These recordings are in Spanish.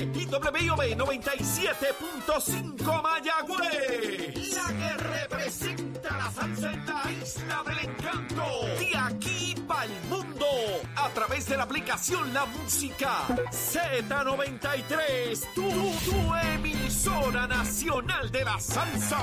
WIOB 97.5 Mayagüez. La que representa la salsa en la isla del encanto. De aquí para el mundo. A través de la aplicación La Música Z93. Tu, tu emisora nacional de la salsa.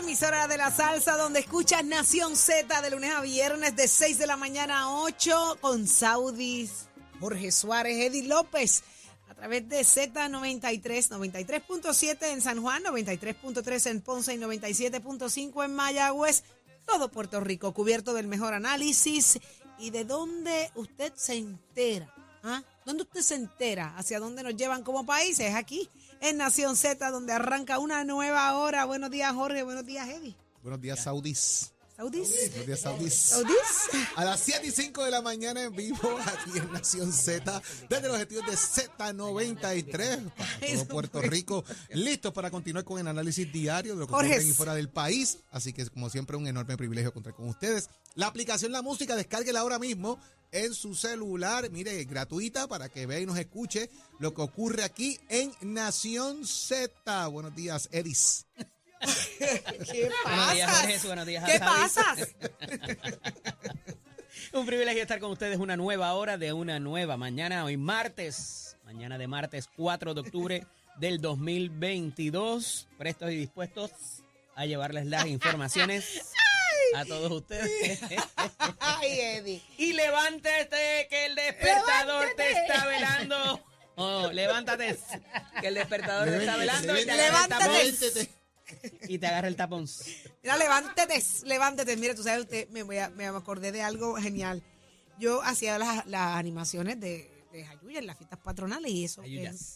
Emisora de la salsa donde escuchas Nación Z de lunes a viernes de 6 de la mañana a 8 con Saudis, Jorge Suárez, Eddie López a través de Z93, 93.7 en San Juan, 93.3 en Ponce y 97.5 en Mayagüez. Todo Puerto Rico cubierto del mejor análisis y de dónde usted se entera. ¿Ah? ¿Dónde usted se entera? ¿Hacia dónde nos llevan como países? Aquí, en Nación Z, donde arranca una nueva hora. Buenos días, Jorge. Buenos días, Eddie. Buenos días, Saudis. ¿Saudis? Buenos días, Saudis. ¿Saudis? A las 7 y 5 de la mañana en vivo aquí en Nación Z, desde los estudios de Z93 para todo Puerto. Rico, listos para continuar con el análisis diario de lo que ocurre en y fuera del país. Así que, como siempre, un enorme privilegio contar con ustedes. La aplicación La Música, descárguela ahora mismo en su celular, mire, gratuita para que vea y nos escuche lo que ocurre aquí en Nación Z. Buenos días, Edis. ¿Qué Buenos días, Jorge. pasas? Buenos días, ¿Qué Javi. pasas? Un privilegio estar con ustedes una nueva hora de una nueva mañana, hoy martes, mañana de martes 4 de octubre del 2022, prestos y dispuestos a llevarles las informaciones a todos ustedes. Ay, Eddie. y levántate que el despertador te está velando. Oh, levántate, que el despertador te está velando y te Y te agarra el tapón. Mira, levántate, levántate. Mira, tú sabes, usted, me, voy a- me acordé de algo genial. Yo hacía las, las animaciones de, de Jayuya en las fiestas patronales y eso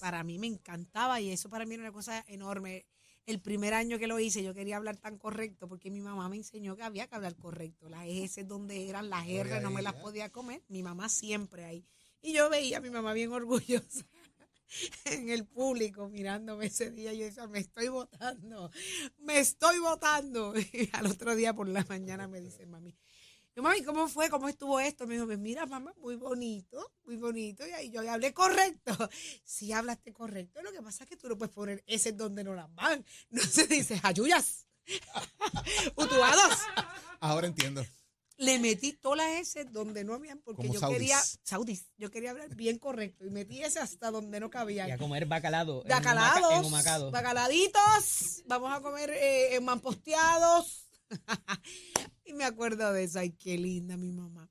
para mí me encantaba y eso para mí era una cosa enorme. El primer año que lo hice yo quería hablar tan correcto porque mi mamá me enseñó que había que hablar correcto. Las S donde eran, las R no me las podía comer. Mi mamá siempre ahí. Y yo veía a mi mamá bien orgullosa en el público mirándome ese día. Yo decía, me estoy votando, me estoy votando. Y al otro día por la mañana me dice, mami, yo, mami, ¿cómo fue? ¿Cómo estuvo esto? Me dijo, "Pues mira, mamá, muy bonito, muy bonito. Y ahí yo le hablé correcto. Sí, hablaste correcto. Lo que pasa es que tú no puedes poner ese donde no las van. No se dice, ayuyas. Utuados. Ahora entiendo. Le metí todas las S donde no habían, porque Como yo saudis. quería, saudis, yo quería hablar bien correcto. Y metí ese hasta donde no cabía. Y a comer bacalado. en Bacalados, humaca- En humacado. bacaladitos, vamos a comer eh, mamposteados. y me acuerdo de eso, ay, qué linda mi mamá.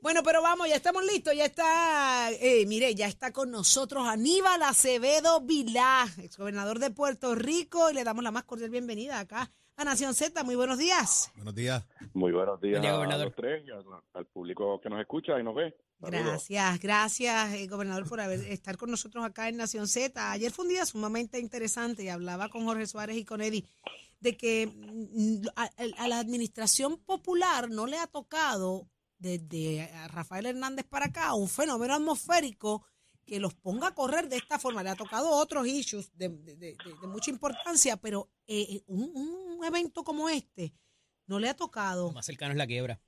Bueno, pero vamos, ya estamos listos, ya está, eh, mire, ya está con nosotros Aníbal Acevedo Vilá, exgobernador de Puerto Rico, y le damos la más cordial bienvenida acá a Nación Z. Muy buenos días. Buenos días. Muy buenos días Buen día, a gobernador. los tres y al, público que nos escucha y nos ve. Saludos. Gracias, gracias, eh, gobernador, por haber, estar con nosotros acá en Nación Z. Ayer fue un día sumamente interesante y hablaba con Jorge Suárez y con Eddie de que mm, a, a la administración popular no le ha tocado desde a Rafael Hernández para acá un fenómeno atmosférico que los ponga a correr de esta forma. Le ha tocado otros issues de, de- de- de- de mucha importancia, pero eh, un, un evento como este no le ha tocado. Lo más cercano es la quiebra.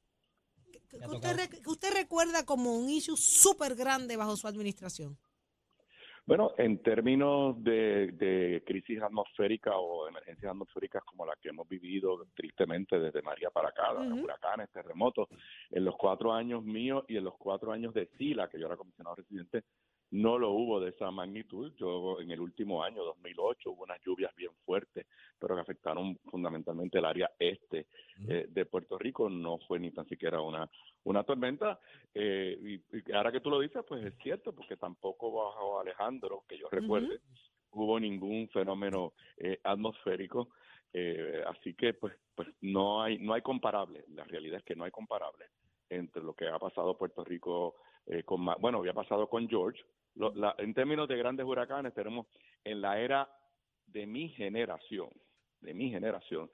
¿Qué Le ha usted, tocado. re- que usted recuerda como un issue súper grande bajo su administración? Bueno, en términos de, de crisis atmosférica o emergencias atmosféricas como la que hemos vivido tristemente desde María para acá, huracanes, terremotos, en los cuatro años míos y en los cuatro años de SILA, que yo era comisionado residente, no lo hubo de esa magnitud. Yo en el último año, 2008, hubo unas lluvias bien fuertes, pero que afectaron fundamentalmente el área este eh, de Puerto Rico. No fue ni tan siquiera una, una tormenta. Eh, y, y ahora que tú lo dices, pues es cierto, porque tampoco bajo Alejandro, que yo recuerde, hubo ningún fenómeno eh, atmosférico. Eh, así que pues pues no hay no hay comparable la realidad es que no hay comparable entre lo que ha pasado Puerto Rico eh, con bueno había pasado con George Lo- la- en términos de grandes huracanes tenemos en la era de mi generación de mi generación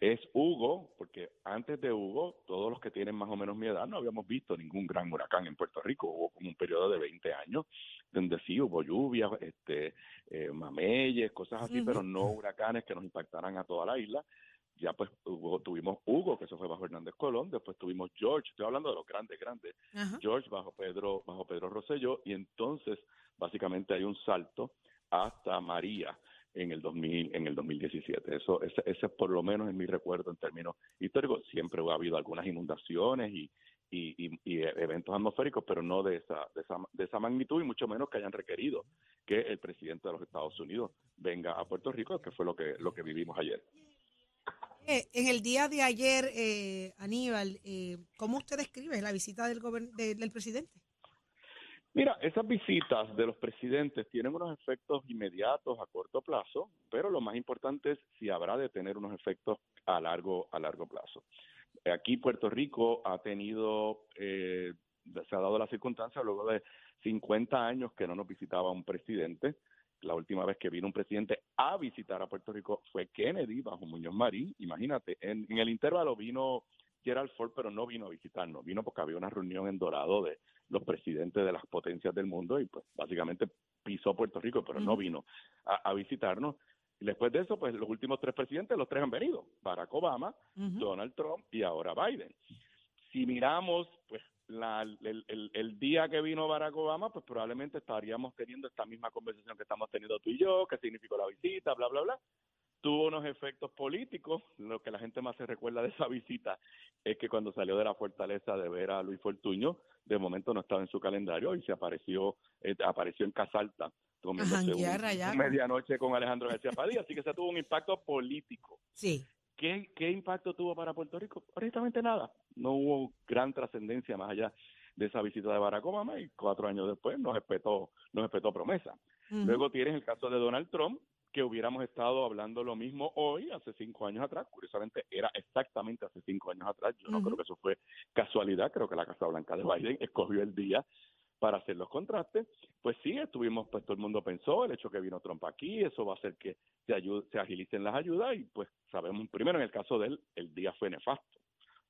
es Hugo, porque antes de Hugo, todos los que tienen más o menos mi edad no habíamos visto ningún gran huracán en Puerto Rico. Hubo como un periodo de 20 años donde sí hubo lluvias, este, eh, mameyes, cosas así, pero no huracanes que nos impactaran a toda la isla. Ya pues tuvimos Hugo, que eso fue bajo Hernández Colón, después tuvimos George, estoy hablando de los grandes, grandes, George bajo Pedro, bajo Pedro Rosselló, y entonces básicamente hay un salto hasta María en el 2000, en el 2017. Eso, ese, ese por lo menos en mi recuerdo en términos históricos. Siempre ha habido algunas inundaciones y, y, eventos atmosféricos, pero no de esa, de esa, de esa magnitud y mucho menos que hayan requerido que el presidente de los Estados Unidos venga a Puerto Rico, que fue lo que, lo que vivimos ayer. Eh, en el día de ayer, eh, Aníbal, eh, ¿cómo usted describe la visita del, del presidente? Mira, esas visitas de los presidentes tienen unos efectos inmediatos a corto plazo, pero lo más importante es si habrá de tener unos efectos a largo a largo plazo. Aquí Puerto Rico ha tenido, eh, se ha dado la circunstancia luego de 50 años que no nos visitaba un presidente. La última vez que vino un presidente a visitar a Puerto Rico fue Kennedy bajo Muñoz Marín. Imagínate, en, en el intervalo vino Gerald Ford, pero no vino a visitarnos, vino porque había una reunión en Dorado de los presidentes de las potencias del mundo y pues básicamente pisó Puerto Rico, pero no vino a, visitarnos. Y después de eso, pues los últimos tres presidentes, los tres han venido, Barack Obama, Donald Trump y ahora Biden. Si miramos, pues la, el, el, día que vino Barack Obama, pues probablemente estaríamos teniendo esta misma conversación que estamos teniendo tú y yo, qué significó la visita, bla, bla, bla tuvo unos efectos políticos. Lo que la gente más se recuerda de esa visita es que cuando salió de la fortaleza de ver a Luis Fortuño, de momento no estaba en su calendario y se apareció, eh, apareció en Casalta comiéndose un, medianoche con Alejandro García Padilla, así que se tuvo un impacto político. Sí. ¿Qué, ¿Qué impacto tuvo para Puerto Rico? Honestamente nada. No hubo gran trascendencia más allá de esa visita de Barack Obama y cuatro años después nos respetó, nos respetó promesa. Luego tienes el caso de Donald Trump, que hubiéramos estado hablando lo mismo hoy, hace cinco años atrás. Curiosamente, era exactamente hace cinco años atrás. Yo no creo que eso fue casualidad. Creo que la Casa Blanca de Biden escogió el día para hacer los contrastes. Pues sí, estuvimos, pues todo el mundo pensó, el hecho que vino Trump aquí, eso va a hacer que se, ayude, se agilicen las ayudas y pues sabemos, primero en el caso de él, el día fue nefasto.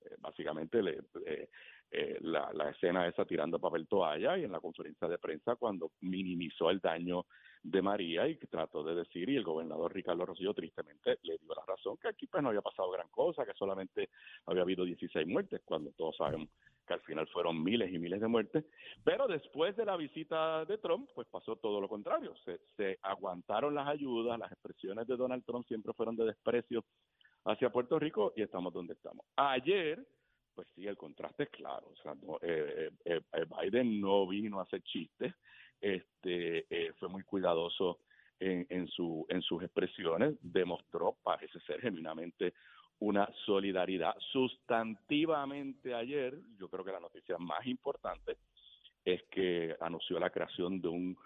Eh, básicamente le, eh, eh, la, la escena esa tirando papel toalla y en la conferencia de prensa cuando minimizó el daño de María y trató de decir, y el gobernador Ricardo Rosillo tristemente le dio la razón, que aquí pues no había pasado gran cosa, que solamente había habido 16 muertes, cuando todos sabemos al final fueron miles y miles de muertes, pero después de la visita de Trump, pues pasó todo lo contrario, se, aguantaron las ayudas, las expresiones de Donald Trump siempre fueron de desprecio hacia Puerto Rico y estamos donde estamos. Ayer, pues sí, el contraste es claro, o sea, eh, eh, eh, Biden no vino a hacer chistes, este, eh, fue muy cuidadoso en, en, su, en sus expresiones, demostró, parece ser genuinamente una solidaridad. Sustantivamente ayer, yo creo que la noticia más importante es que anunció la creación de un,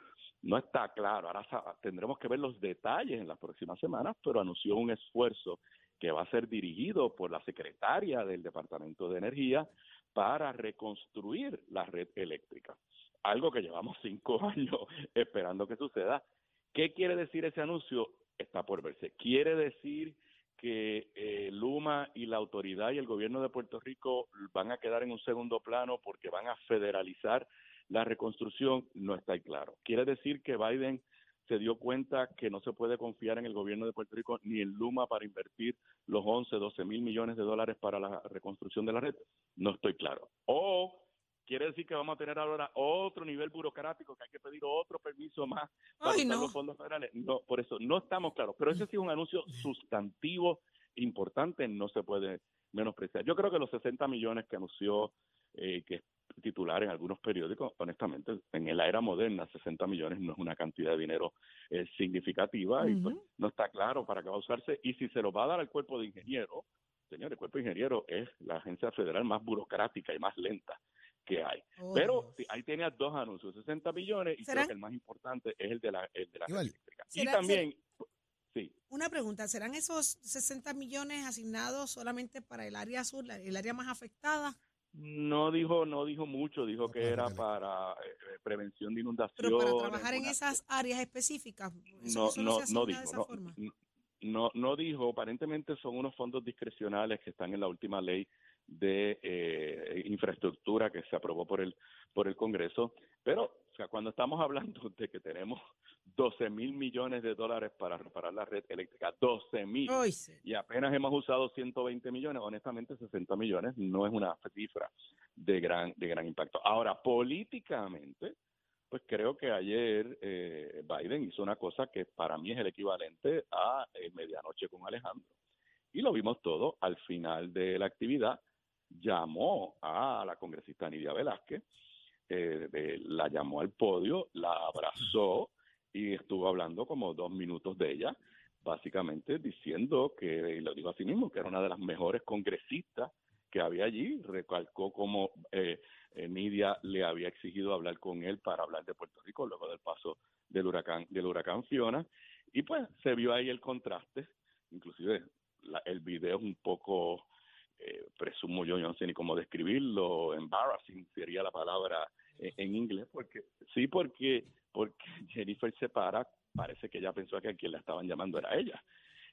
no está claro, ahora tendremos que ver los detalles en las próximas semanas, pero anunció un esfuerzo que va a ser dirigido por la secretaria del Departamento de Energía para reconstruir la red eléctrica algo que llevamos cinco años esperando que suceda. ¿Qué quiere decir ese anuncio? Está por verse. Quiere decir que eh, Luma y la autoridad y el gobierno de Puerto Rico van a quedar en un segundo plano porque van a federalizar la reconstrucción, no está claro. Quiere decir que Biden se dio cuenta que no se puede confiar en el gobierno de Puerto Rico ni en Luma para invertir los 11, 12 mil millones de dólares para la reconstrucción de la red. No estoy claro. O quiere decir que vamos a tener ahora otro nivel burocrático, que hay que pedir otro permiso más para los fondos federales. No, por eso no estamos claros. Pero ese sí es un anuncio sustantivo importante, no se puede menospreciar. Yo creo que los 60 millones que anunció, eh, que es titular en algunos periódicos, honestamente, en la era moderna, 60 millones no es una cantidad de dinero eh, significativa y pues, no está claro para qué va a usarse. Y si se lo va a dar al cuerpo de ingenieros, señor, el cuerpo de ingenieros es la agencia federal más burocrática y más lenta que hay. Oh, Pero ahí tenía dos anuncios, 60 millones, y creo que el más importante es el de la, el de la eléctrica. Y también, sí. Una pregunta, ¿serán esos 60 millones asignados solamente para el área sur, el área más afectada? No dijo, no dijo mucho, dijo que era para eh, eh, prevención de inundaciones. Pero para trabajar en esas áreas específicas. no, no, no dijo. No, no, no dijo, aparentemente son unos fondos discrecionales que están en la última ley de eh, infraestructura que se aprobó por el por el Congreso, pero o sea, cuando estamos hablando de que tenemos 12 mil millones de dólares para reparar la red eléctrica. 12 mil. Y apenas hemos usado 120 millones. Honestamente, 60 millones no es una cifra de gran, de gran impacto. Ahora, políticamente, pues creo que ayer eh, Biden hizo una cosa que para mí es el equivalente a eh, medianoche con Alejandro. Y lo vimos todo al final de la actividad. Llamó a la congresista Nidia Velázquez, eh, de- la llamó al podio, la abrazó y estuvo hablando como dos minutos de ella, básicamente diciendo que, y lo digo así mismo, que era una de las mejores congresistas que había allí, recalcó como eh, eh, Nidia le había exigido hablar con él para hablar de Puerto Rico luego del paso del huracán del huracán Fiona. Y pues se vio ahí el contraste, inclusive la- el video es un poco eh, presumo yo, yo no sé ni cómo describirlo, embarrassing sería la palabra en, en inglés, porque sí, porque porque Jennifer se para, parece que ella pensó que a quien la estaban llamando era ella.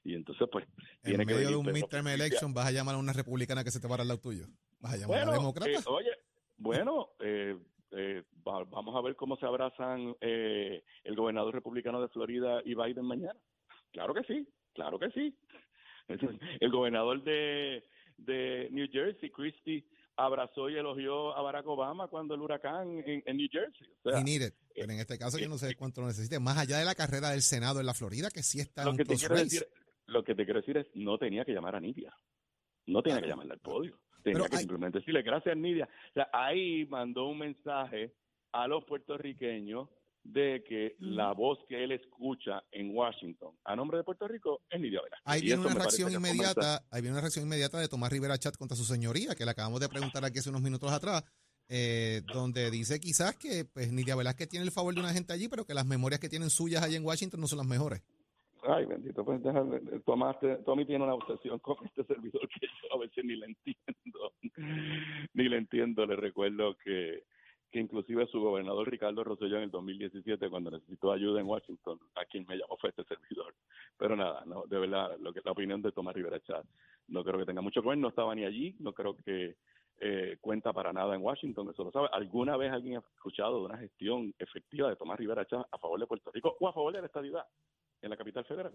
Y entonces, pues, tiene En que medio de venir un midterm a- election vas a llamar a una republicana que se te para al lado tuyo. Vas a llamar a bueno, una demócrata. eh, oye, bueno, eh, eh, va- vamos a ver cómo se abrazan eh, el gobernador republicano de Florida y Biden mañana. Claro que sí, claro que sí. El gobernador de, de New Jersey, Christie, abrazó y elogió a Barack Obama cuando el huracán en, en New Jersey. O sea. Pero en este caso yo no sé cuánto lo necesite. Más allá de la carrera del Senado en la Florida, que sí está en lo un que te quiero decir, lo que te quiero decir es no tenía que llamar a Nidia, no tenía que llamarla al podio, tenía Pero que hay- simplemente decirle gracias Nidia. O sea, ahí mandó un mensaje a los puertorriqueños de que la voz que él escucha en Washington a nombre de Puerto Rico es Nidia Velázquez. Ahí viene una reacción inmediata, ahí viene una reacción inmediata de Tomás Rivera Chat contra su señoría, que le acabamos de preguntar aquí hace unos minutos atrás, eh, donde dice quizás que pues Nidia Velázquez tiene el favor de una gente allí, pero que las memorias que tienen suyas allá en Washington no son las mejores. Ay, bendito, pues déjame, Tomás, te- Tommy tiene una obsesión con este servidor que yo a veces ni le entiendo, ni le entiendo. Le recuerdo que, que inclusive su gobernador Ricardo Rosselló en el 2017, cuando necesitó ayuda en Washington, a quien me llamó fue este servidor. Pero nada, no, de verdad, lo que, la opinión de Tomás Rivera Chat no creo que tenga mucho que ver, no estaba ni allí, no creo que eh, cuenta para nada en Washington, eso lo sabe. ¿Alguna vez alguien ha escuchado de una gestión efectiva de Tomás Rivera Chat a favor de Puerto Rico o a favor de la estadidad en la capital federal?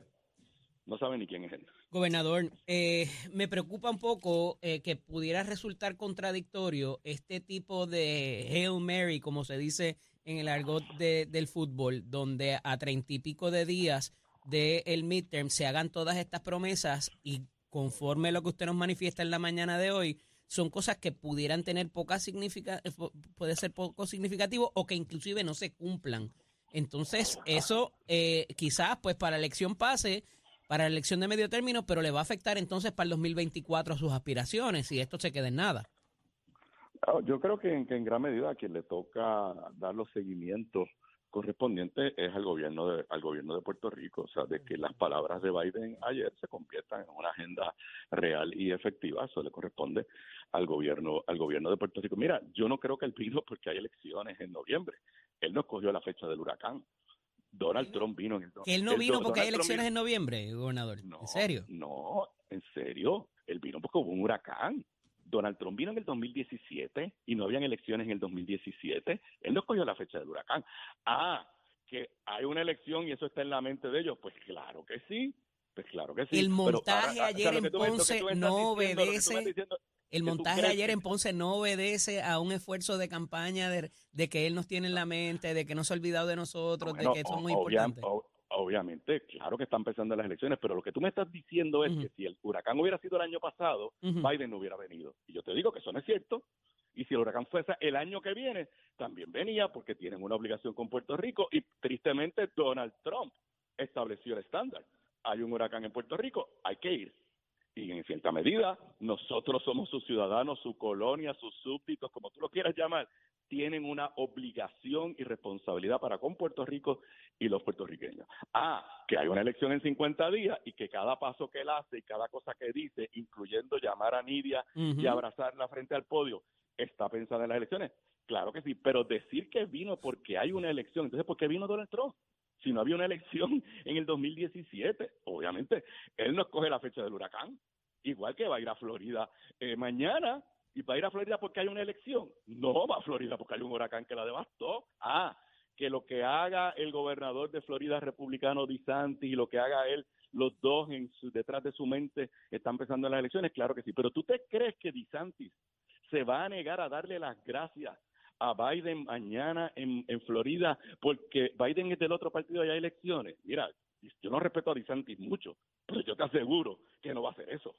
No saben ni quién es él. Gobernador, eh, me preocupa un poco eh, que pudiera resultar contradictorio este tipo de Hail Mary, como se dice en el argot de- del fútbol, donde a treinta y pico de días del midterm se hagan todas estas promesas y conforme lo que usted nos manifiesta en la mañana de hoy, son cosas que pudieran tener poca significa, eh, pu- puede ser poco significativo o que inclusive no se cumplan. Entonces, eso eh, quizás pues para elección pase, para la elección de medio término, pero le va a afectar entonces para el 2024 a sus aspiraciones y esto se queda en nada. Ah, Yo creo que en, que en gran medida a quien le toca dar los seguimientos correspondientes es al gobierno de, al gobierno de Puerto Rico, o sea, de que las palabras de Biden ayer se conviertan en una agenda real y efectiva, eso le corresponde al gobierno, al gobierno de Puerto Rico. Mira, yo no creo que él vino porque hay elecciones en noviembre. Él no escogió la fecha del huracán. Donald Trump vino en el Que él no el- vino porque hay Donald elecciones en noviembre, gobernador. no, ¿En serio? No, en serio. Él vino porque hubo un huracán. Donald Trump vino en el 2017 y no habían elecciones en el 2017. Él no escogió la fecha del huracán. Ah, que hay una elección y eso está en la mente de ellos. Pues claro que sí. Pues claro que sí. El montaje ahora, ayer en Ponce estás no diciendo, obedece- El montaje ayer en Ponce no obedece a un esfuerzo de campaña de, de que él nos tiene en la mente, de que no se ha olvidado de nosotros, Bueno, de que somos o- obvia- importantes. o- obviamente, claro que están empezando las elecciones, pero lo que tú me estás diciendo es que si el huracán hubiera sido el año pasado. Biden no hubiera venido. Y yo te digo que eso no es cierto. Y si el huracán fuese el año que viene, también venía porque tienen una obligación con Puerto Rico y tristemente Donald Trump estableció el estándar. Hay un huracán en Puerto Rico, hay que ir. Y en cierta medida, nosotros somos sus ciudadanos, su colonia, sus súbditos, como tú lo quieras llamar, tienen una obligación y responsabilidad para con Puerto Rico y los puertorriqueños. Ah, que hay una elección en 50 días y que cada paso que él hace y cada cosa que dice, incluyendo llamar a Nidia Ujú. y abrazarla frente al podio, está pensada en las elecciones. Claro que sí, pero decir que vino porque hay una elección, entonces ¿por qué vino Donald Trump? Si no había una elección en el 2017, obviamente, él no escoge la fecha del huracán, igual que va a ir a Florida eh, mañana, y va a ir a Florida porque hay una elección. No va a Florida porque hay un huracán que la devastó. Ah, que lo que haga el gobernador de Florida republicano DeSantis y lo que haga él, los dos en su, detrás de su mente están pensando en las elecciones, claro que sí, pero tú te crees que DeSantis se va a negar a darle las gracias a Biden mañana en, en Florida porque Biden es del otro partido y hay elecciones. Mira, yo no respeto a DeSantis mucho, pero yo te aseguro que no va a hacer eso.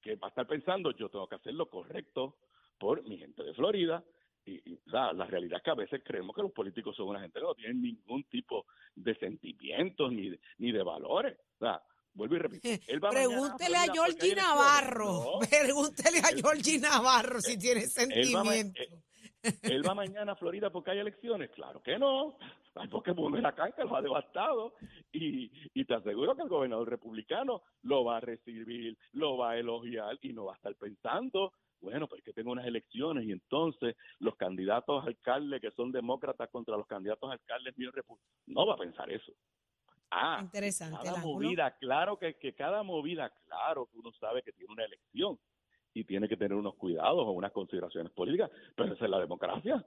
Que va a estar pensando, yo tengo que hacer lo correcto por mi gente de Florida. Y, la, realidad es que a veces creemos que los políticos son una gente que no tienen ningún tipo de sentimientos ni de, ni de valores. O sea, vuelvo y repito. Pregúntele a, Georgie Navarro. Pregúntele a Georgie Navarro si tiene sentimientos. Él va mañana a Florida porque hay elecciones. Claro que no. Porque acá que lo ha devastado. Y, y te aseguro que el gobernador republicano lo va a recibir, lo va a elogiar y no va a estar pensando bueno, pues que tengo unas elecciones y entonces los candidatos alcaldes que son demócratas contra los candidatos alcaldes míos no va a pensar eso. Ah, Interesante, cada movida, claro que, que cada movida, claro que uno sabe que tiene una elección, y tiene que tener unos cuidados o unas consideraciones políticas, pero esa es la democracia.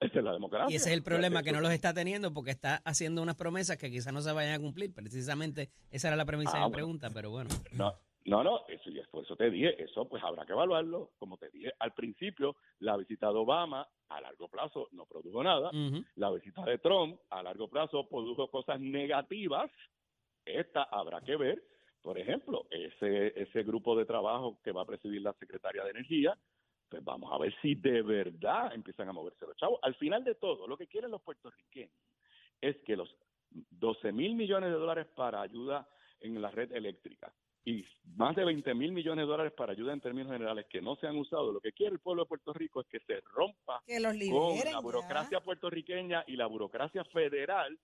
Esa es la democracia. Y ese es el problema que no los está teniendo porque está haciendo unas promesas que quizás no se vayan a cumplir. Precisamente esa era la premisa de ah, mi pregunta, pero bueno. No, no, no, eso, y por eso te dije, eso pues habrá que evaluarlo. Como te dije al principio, la visita de Obama a largo plazo no produjo nada. La visita de Trump a largo plazo produjo cosas negativas. Esta habrá que ver por ejemplo, ese, ese grupo de trabajo que va a presidir la secretaria de Energía, pues vamos a ver si de verdad empiezan a moverse los chavos. Al final de todo, lo que quieren los puertorriqueños es que los 12 mil millones de dólares para ayuda en la red eléctrica y más de 20 mil millones de dólares para ayuda en términos generales que no se han usado, lo que quiere el pueblo de Puerto Rico es que se rompa con la burocracia puertorriqueña y la burocracia federal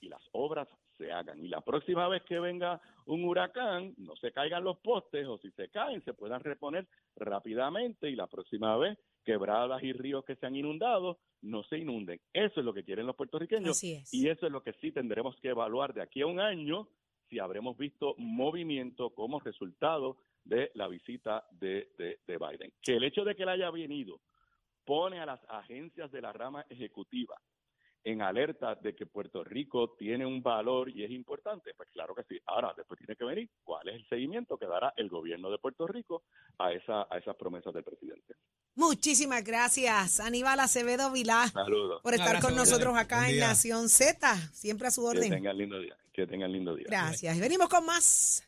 y las obras se hagan. Y la próxima vez que venga un huracán, no se caigan los postes o si se caen, se puedan reponer rápidamente y la próxima vez quebradas y ríos que se han inundado no se inunden. Eso es lo que quieren los puertorriqueños y eso es lo que sí tendremos que evaluar de aquí a un año si habremos visto movimiento como resultado de la visita de, de, de Biden. Que el hecho de que él haya venido pone a las agencias de la rama ejecutiva en alerta de que Puerto Rico tiene un valor y es importante? Pues claro que sí. Ahora, después tiene que venir cuál es el seguimiento que dará el gobierno de Puerto Rico a, esa, a esas promesas del presidente. Muchísimas gracias, Aníbal Acevedo Vilá, por estar con nosotros acá en Nación Z. Siempre a su orden. Que tengan lindo día. Que tengan lindo día. Gracias. Y venimos con más.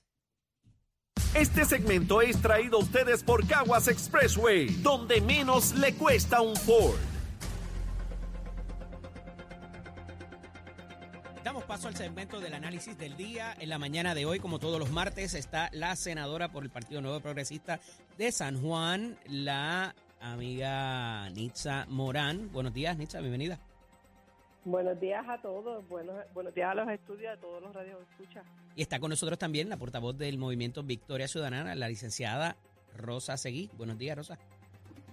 Este segmento es traído a ustedes por Caguas Expressway, donde menos le cuesta un Ford. Paso al segmento del análisis del día. En la mañana de hoy, como todos los martes, está la senadora por el Partido Nuevo Progresista de San Juan, la amiga Nitza Morán. Buenos días, Nitza, bienvenida. Buenos días a todos, buenos, buenos días a los estudios, a todos los radios escucha. Y está con nosotros también la portavoz del movimiento Victoria Ciudadana, la licenciada Rosa Seguí. Buenos días, Rosa.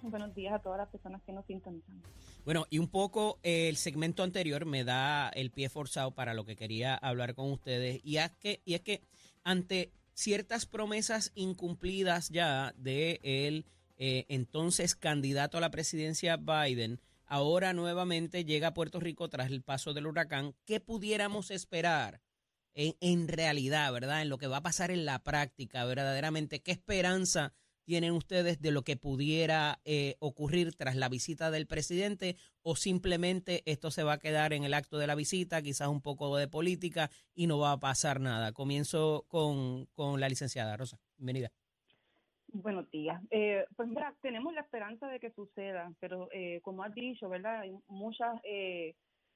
Buenos días a todas las personas que nos sintonizan. Bueno, y un poco el segmento anterior me da el pie forzado para lo que quería hablar con ustedes. Y es que, y es que ante ciertas promesas incumplidas ya de el eh, entonces candidato a la presidencia Biden, ahora nuevamente llega a Puerto Rico tras el paso del huracán. ¿Qué pudiéramos esperar en, en realidad, verdad? En lo que va a pasar en la práctica, verdaderamente. ¿Qué esperanza? Tienen ustedes de lo que pudiera eh, ocurrir tras la visita del presidente o simplemente esto se va a quedar en el acto de la visita, quizás un poco de política y no va a pasar nada? Comienzo con, con la licenciada Rosa. Bienvenida. Buenos días. Eh, pues mira, tenemos la esperanza de que suceda, pero eh, como has dicho, ¿verdad? Hay muchas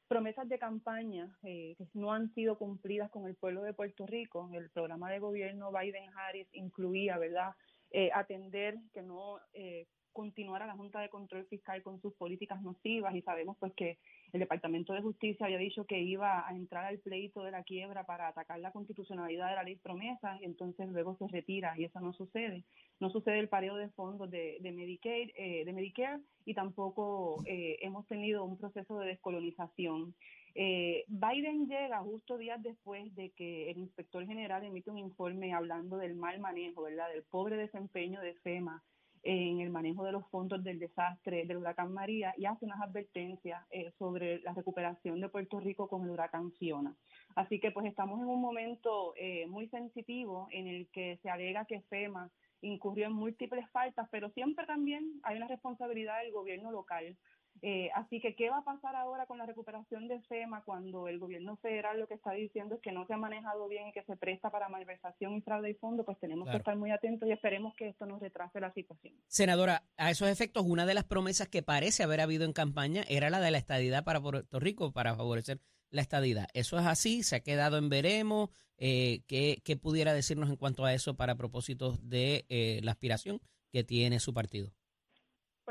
promesas de campaña que no han sido cumplidas con el pueblo de Puerto Rico. El programa de gobierno Biden-Harris incluía, ¿verdad? Eh, atender que no eh, continuara la Junta de Control Fiscal con sus políticas nocivas y sabemos pues que el Departamento de Justicia había dicho que iba a entrar al pleito de la quiebra para atacar la constitucionalidad de la ley promesa y entonces luego se retira y eso no sucede. No sucede el pareo de fondos de, de Medicaid, eh, de Medicare y tampoco eh, hemos tenido un proceso de descolonización. Eh, Biden llega justo días después de que el inspector general emite un informe hablando del mal manejo, ¿verdad? Del pobre desempeño de FEMA en el manejo de los fondos del desastre del huracán María y hace unas advertencias eh, sobre la recuperación de Puerto Rico con el huracán Fiona. Así que pues estamos en un momento eh, muy sensitivo en el que se alega que FEMA incurrió en múltiples faltas, pero siempre también hay una responsabilidad del gobierno local eh, así que, ¿qué va a pasar ahora con la recuperación de FEMA cuando el gobierno federal lo que está diciendo es que no se ha manejado bien y que se presta para malversación y fraude de fondo? Pues tenemos que estar muy atentos y esperemos que esto nos retrase la situación. Senadora, a esos efectos, una de las promesas que parece haber habido en campaña era la de la estadidad para Puerto Rico, para favorecer la estadidad. ¿Eso es así? ¿Se ha quedado en veremos? Eh, ¿qué, pudiera decirnos en cuanto a eso para propósitos de eh, la aspiración que tiene su partido?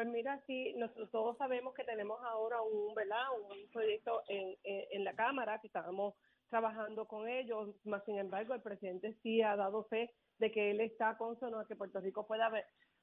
Pues mira, sí, nosotros todos sabemos que tenemos ahora un, ¿verdad? un proyecto en, en, la Cámara que estábamos trabajando con ellos, más sin embargo el presidente sí ha dado fe de que él está consono a que Puerto Rico pueda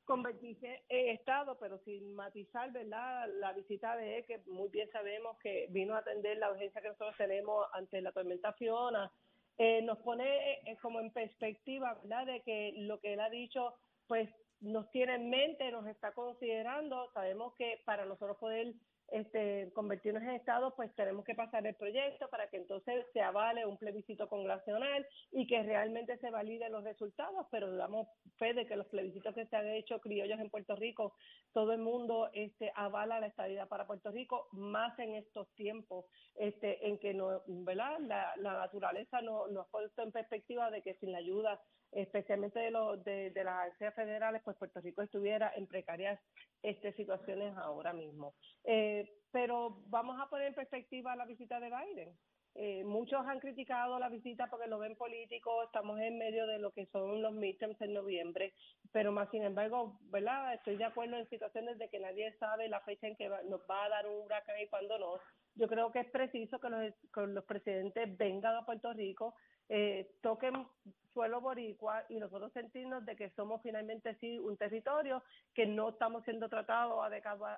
convertirse en Estado, pero sin matizar, ¿verdad? La visita de él, que muy bien sabemos que vino a atender la urgencia que nosotros tenemos ante la tormenta Fiona, eh, nos pone eh, como en perspectiva, ¿verdad? De que lo que él ha dicho, pues nos tiene en mente, nos está considerando. Sabemos que para nosotros poder este, convertirnos en Estado, pues tenemos que pasar el proyecto para que entonces se avale un plebiscito congresional y que realmente se validen los resultados, pero damos fe de que los plebiscitos que se han hecho criollos en Puerto Rico, todo el mundo este, avala la estabilidad para Puerto Rico, más en estos tiempos este, en que no, ¿verdad? La, la naturaleza nos no ha puesto en perspectiva de que sin la ayuda especialmente de, los de, las agencias federales, pues Puerto Rico estuviera en precarias este, situaciones ahora mismo. Eh, pero vamos a poner en perspectiva la visita de Biden. Eh, muchos han criticado la visita porque lo ven político, estamos en medio de lo que son los midterms en noviembre, pero más sin embargo, ¿verdad? Estoy de acuerdo en situaciones de que nadie sabe la fecha en que nos va a dar un huracán y cuándo no. Yo creo que es preciso que los, que los presidentes vengan a Puerto Rico, eh, toquen suelo boricua y nosotros sentirnos de que somos finalmente sí un territorio que no estamos siendo tratados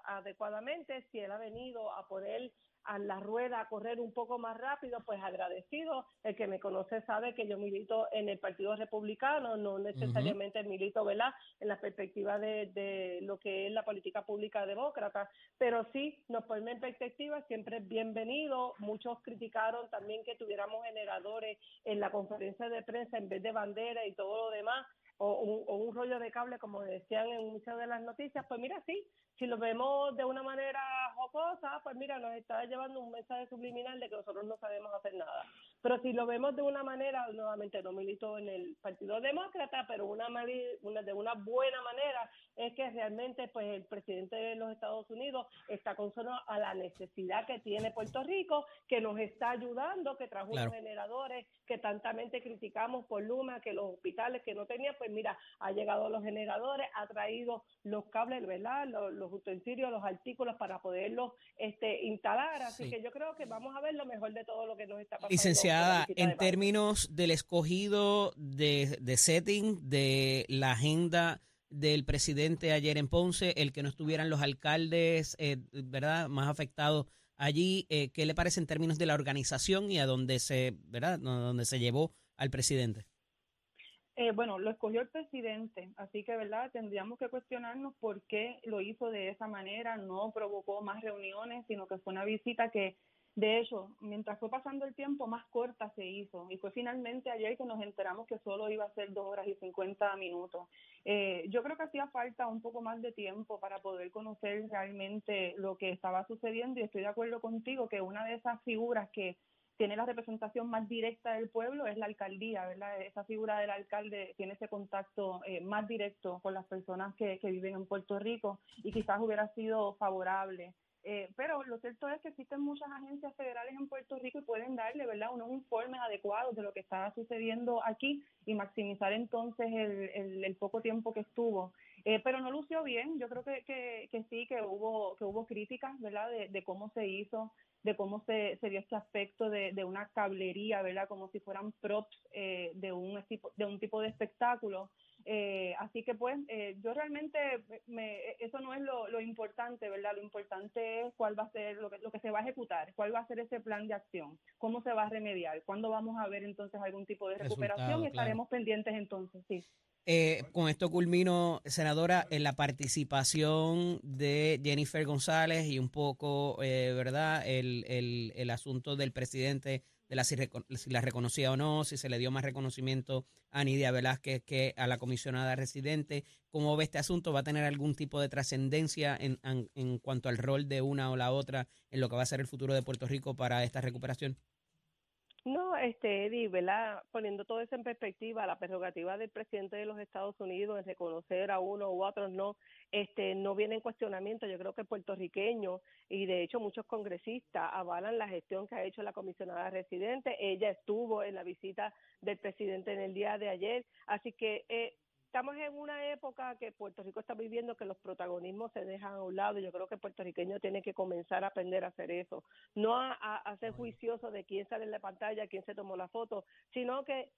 adecuadamente, si él ha venido a poner a la rueda a correr un poco más rápido, pues agradecido. El que me conoce sabe que yo milito en el Partido Republicano, no necesariamente milito, ¿verdad?, en la perspectiva de, de, lo que es la política pública demócrata, pero sí nos pone en perspectiva, siempre es bienvenido. Muchos criticaron también que tuviéramos generadores en la conferencia de prensa en vez de bandera y todo lo demás o un, o un rollo de cable, como decían en muchas de las noticias, pues mira, sí, si lo vemos de una manera jocosa, pues mira, nos está llevando un mensaje subliminal de que nosotros no sabemos hacer nada. Pero si lo vemos de una manera, nuevamente no milito en el Partido Demócrata, pero una, una de una buena manera es que realmente pues el presidente de los Estados Unidos está consono a la necesidad que tiene Puerto Rico, que nos está ayudando, que trajo unos generadores que tantamente criticamos por Luma, que los hospitales que no tenían, pues mira, ha llegado los generadores, ha traído los cables, ¿verdad? Los, utensilios, los artículos para poderlos este, instalar. Así que yo creo que vamos a ver lo mejor de todo lo que nos está pasando. En términos del escogido de, de setting de la agenda del presidente ayer en Ponce, el que no estuvieran los alcaldes, eh, ¿verdad?, más afectados allí. Eh, ¿Qué le parece en términos de la organización y a dónde se, ¿verdad?, donde se llevó al presidente. Eh, bueno, lo escogió el presidente, así que, ¿verdad? Tendríamos que cuestionarnos por qué lo hizo de esa manera, no provocó más reuniones, sino que fue una visita que de hecho, mientras fue pasando el tiempo, más corta se hizo. Y fue finalmente ayer que nos enteramos que solo iba a ser dos horas y cincuenta minutos. Eh, yo creo que hacía falta un poco más de tiempo para poder conocer realmente lo que estaba sucediendo. Y estoy de acuerdo contigo que una de esas figuras que tiene la representación más directa del pueblo es la alcaldía, ¿verdad? Esa figura del alcalde tiene ese contacto eh, más directo con las personas que, que viven en Puerto Rico y quizás hubiera sido favorable eh, pero lo cierto es que existen muchas agencias federales en Puerto Rico y pueden darle, ¿verdad?, unos informes adecuados de lo que está sucediendo aquí y maximizar entonces el, el, poco tiempo que estuvo. Eh, pero no lució bien. Yo creo que, que, que, sí, que hubo que hubo críticas, ¿verdad?, de, de cómo se hizo, de cómo se, se dio este aspecto de, de una cablería, ¿verdad?, como si fueran props eh, de un de un tipo de espectáculo. Eh, así que pues eh, yo realmente me, eso no es lo, lo, importante, ¿verdad? Lo importante es cuál va a ser lo que, lo que se va a ejecutar, cuál va a ser ese plan de acción, cómo se va a remediar, cuándo vamos a ver entonces algún tipo de recuperación y estaremos pendientes entonces, sí. Eh, con esto culmino, senadora, en la participación de Jennifer González y un poco, eh, ¿verdad?, el, el, el asunto del presidente de la si, la reconocía o no, si se le dio más reconocimiento a Nidia Velázquez que a la comisionada residente. ¿Cómo ve este asunto? ¿Va a tener algún tipo de trascendencia en, en, en, cuanto al rol de una o la otra en lo que va a ser el futuro de Puerto Rico para esta recuperación? No, este, Eddie, ¿verdad? Poniendo todo eso en perspectiva, la prerrogativa del presidente de los Estados Unidos en reconocer a uno u otros no, este, no viene en cuestionamiento. Yo creo que puertorriqueños y de hecho muchos congresistas avalan la gestión que ha hecho la comisionada residente. Ella estuvo en la visita del presidente en el día de ayer, así que eh, estamos en una época que Puerto Rico está viviendo que los protagonismos se dejan a un lado y yo creo que el puertorriqueño tiene que comenzar a aprender a hacer eso, no a, a, a ser juicioso de quién sale en la pantalla, quién se tomó la foto, sino que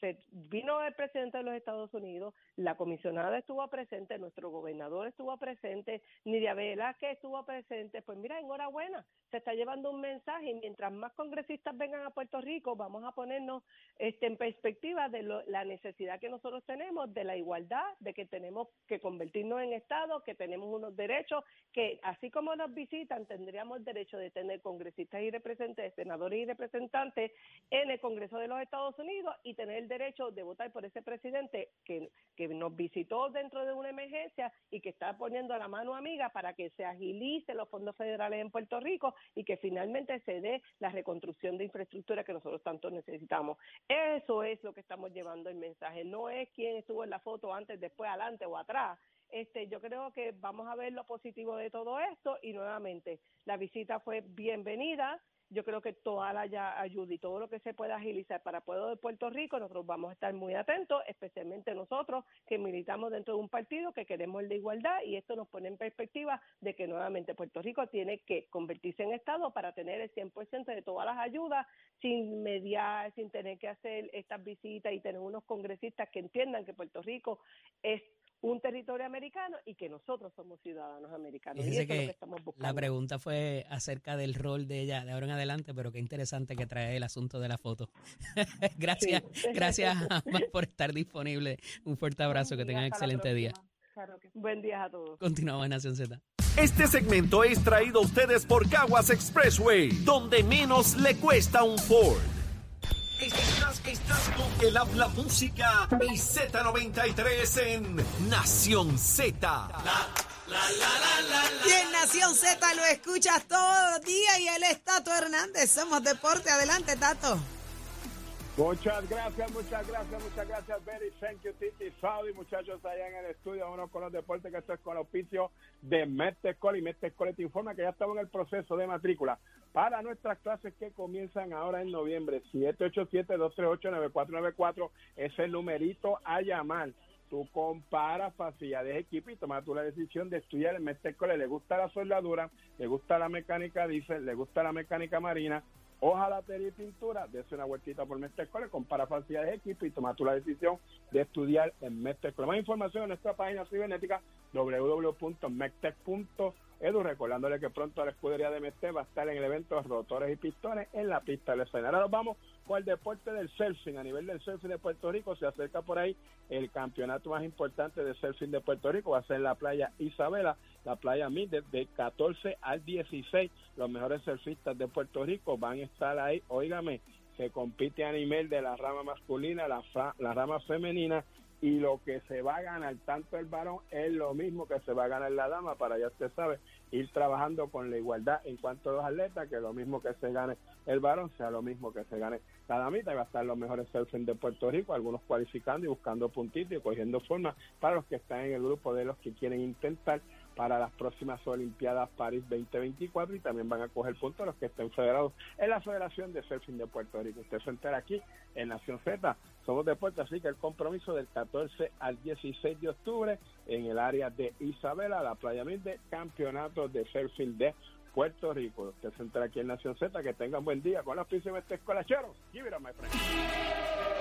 se vino el presidente de los Estados Unidos, la comisionada estuvo presente, nuestro gobernador estuvo presente, Nidia Velázquez estuvo presente, pues mira, enhorabuena, se está llevando un mensaje y mientras más congresistas vengan a Puerto Rico, vamos a ponernos este, en perspectiva de lo, la necesidad que nosotros tenemos de la igualdad, de que tenemos que convertirnos en Estado, que tenemos unos derechos, que así como nos visitan, tendríamos el derecho de tener congresistas y representantes, senadores y representantes en el Congreso de los Estados Unidos y tener derecho de votar por ese presidente que, que nos visitó dentro de una emergencia y que está poniendo la mano amiga para que se agilice los fondos federales en Puerto Rico y que finalmente se dé la reconstrucción de infraestructura que nosotros tanto necesitamos. Eso es lo que estamos llevando el mensaje, no es quién estuvo en la foto antes, después, adelante o atrás. Este, yo creo que vamos a ver lo positivo de todo esto y nuevamente la visita fue bienvenida, yo creo que toda la ayuda y todo lo que se pueda agilizar para el pueblo de Puerto Rico, nosotros vamos a estar muy atentos, especialmente nosotros que militamos dentro de un partido que queremos de igualdad y esto nos pone en perspectiva de que nuevamente Puerto Rico tiene que convertirse en Estado para tener el 100% de todas las ayudas sin mediar, sin tener que hacer estas visitas y tener unos congresistas que entiendan que Puerto Rico es un territorio americano y que nosotros somos ciudadanos americanos. Y, eso que es lo que estamos buscando. La pregunta fue acerca del rol de ella de ahora en adelante, pero qué interesante que trae el asunto de la foto. gracias, sí. gracias por estar disponible. Un fuerte abrazo, que tengan excelente día. Claro que Buen día a todos. Continuamos en Nación Z. Este segmento es traído a ustedes por Caguas Expressway, donde menos le cuesta un Ford. Estás, estás el habla música y Z93 en Nación Z. La, la, la, y en Nación Z lo escuchas todos los días y él es Tato Hernández. Somos Deporte. Adelante, Tato. Muchas gracias, muchas gracias, muchas gracias, Very. Thank you, Titi, Saudi, muchachos allá en el estudio, uno con los deportes, que esto es con auspicio de Metescol y Metescol te informa que ya estamos en el proceso de matrícula para nuestras clases que comienzan ahora en noviembre. 787-238-9494 es el numerito a llamar. Tú comparas facilidades de equipo y tomas tú la decisión de estudiar en Metescol. Le gusta la soldadura, le gusta la mecánica diésel, le gusta la mecánica marina, Ojalá y pintura, dése una vueltita por Mestre Escuela, compara facilidades de equipo y toma tú la decisión de estudiar en Mestre. Más información en nuestra página cibernética www.mectec.edu. Recordándole que pronto la escudería de Mestre va a estar en el evento Rotores y Pistones en la pista del escenario. Ahora nos vamos con el deporte del surfing. A nivel del surfing de Puerto Rico se acerca por ahí el campeonato más importante de surfing de Puerto Rico. Va a ser la playa Isabela, la playa Mid, de 14 al 16. Los mejores surfistas de Puerto Rico van a estar ahí. Óigame, se compite a nivel de la rama masculina, la, la rama femenina y lo que se va a ganar tanto el varón es lo mismo que se va a ganar la dama para ya usted sabe ir trabajando con la igualdad en cuanto a los atletas que lo mismo que se gane el varón sea lo mismo que se gane la damita y va a estar los mejores surfing de Puerto Rico algunos cualificando y buscando puntitos y cogiendo forma para los que están en el grupo de los que quieren intentar para las próximas Olimpiadas París 2024 y también van a coger puntos los que estén federados en la Federación de Surfing de Puerto Rico. Usted se entera aquí en Nación Z. Somos deporte, así que el compromiso del 14 al 16 de octubre en el área de Isabela, la playa de campeonatos de surfing de Puerto Rico. Usted se entera aquí en Nación Z. Que tengan buen día con las piscinas de escolacheros. Give it up, my friend.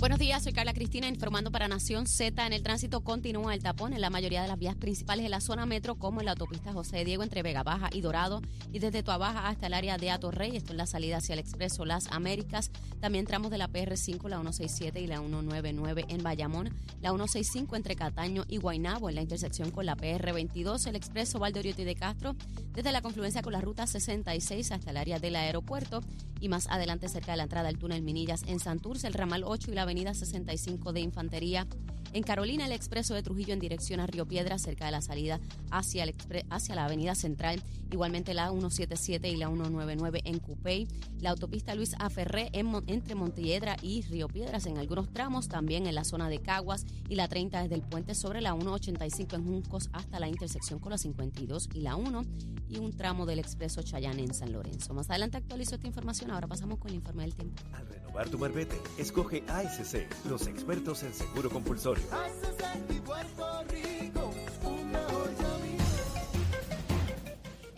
Buenos días, soy Carla Cristina informando para Nación Z. En el tránsito continúa el tapón en la mayoría de las vías principales de la zona metro, como en la autopista José Diego entre Vega Baja y Dorado, y desde Tuabaja hasta el área de Atorrey, esto en la salida hacia el Expreso Las Américas. También tramos de la PR5, la 167 y la 199 en Bayamón, la 165 entre Cataño y Guaynabo, en la intersección con la PR22, el Expreso Valdoriotti de Castro, desde la confluencia con la ruta 66 hasta el área del aeropuerto, y más adelante cerca de la entrada del túnel Minillas en Santurce, el ramal 8 y la avenida 65 de Infantería. En Carolina, el expreso de Trujillo en dirección a Río Piedra, cerca de la salida hacia, el hacia la avenida central. Igualmente la 177 y la 199 en Cupey. La autopista Luis Aferré en, entre Montelledra y Río Piedras en algunos tramos. También en la zona de Caguas y la 30 desde el puente sobre la 185 en Juncos hasta la intersección con la 52 y la 1. Y un tramo del expreso Chayán en San Lorenzo. Más adelante actualizo esta información. Ahora pasamos con el informe del tiempo. Al renovar tu marbete, escoge ASC, los expertos en seguro compulsorio. Haces de mi cuerpo.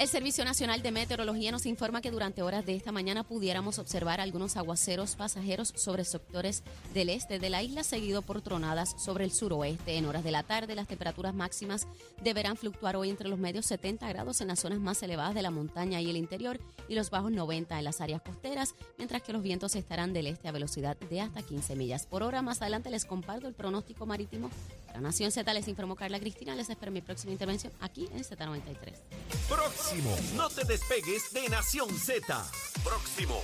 El Servicio Nacional de Meteorología nos informa que durante horas de esta mañana pudiéramos observar algunos aguaceros pasajeros sobre sectores del este de la isla, seguido por tronadas sobre el suroeste. En horas de la tarde, las temperaturas máximas deberán fluctuar hoy entre los medios 70 grados en las zonas más elevadas de la montaña y el interior y los bajos 90 en las áreas costeras, mientras que los vientos estarán del este a velocidad de hasta 15 millas por hora. Más adelante les comparto el pronóstico marítimo. Para Nación Z les informó Carla Cristina. Les espero mi próxima intervención aquí en Z93. Próximo. No te despegues de Nación Z. Próximo.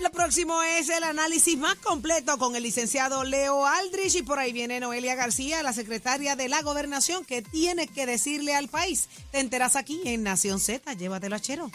Lo próximo es el análisis más completo con el licenciado Leo Aldrich y por ahí viene Noelia García, la secretaria de la gobernación, que tiene que decirle al país. Te enteras aquí en Nación Z. Llévatelo a Chero.